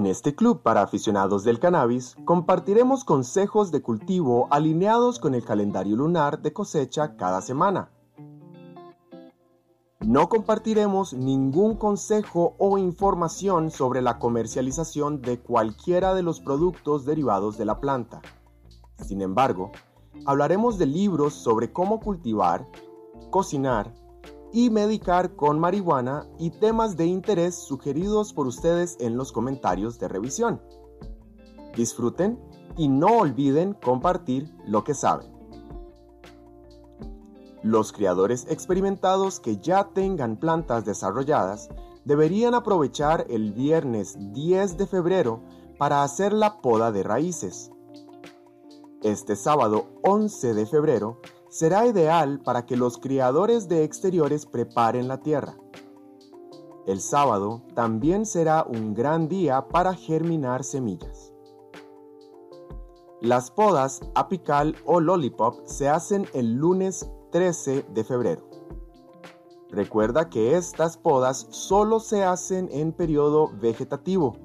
En este club para aficionados del cannabis compartiremos consejos de cultivo alineados con el calendario lunar de cosecha cada semana. No compartiremos ningún consejo o información sobre la comercialización de cualquiera de los productos derivados de la planta. Sin embargo, hablaremos de libros sobre cómo cultivar, cocinar y medicar con marihuana y temas de interés sugeridos por ustedes en los comentarios de revisión. Disfruten y no olviden compartir lo que saben. Los criadores experimentados que ya tengan plantas desarrolladas deberían aprovechar el viernes 10 de febrero para hacer la poda de raíces. Este sábado 11 de febrero será ideal para que los criadores de exteriores preparen la tierra. El sábado también será un gran día para germinar semillas. Las podas apical o lollipop se hacen el lunes 13 de febrero. Recuerda que estas podas solo se hacen en periodo vegetativo.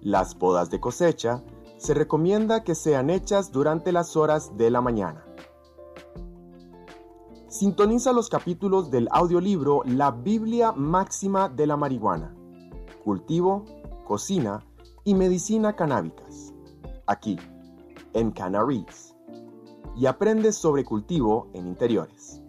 Las podas de cosecha se recomienda que sean hechas durante las horas de la mañana. Sintoniza los capítulos del audiolibro La Biblia Máxima de la Marihuana, Cultivo, Cocina y Medicina Canábicas, aquí, en Canaries, y aprendes sobre cultivo en interiores.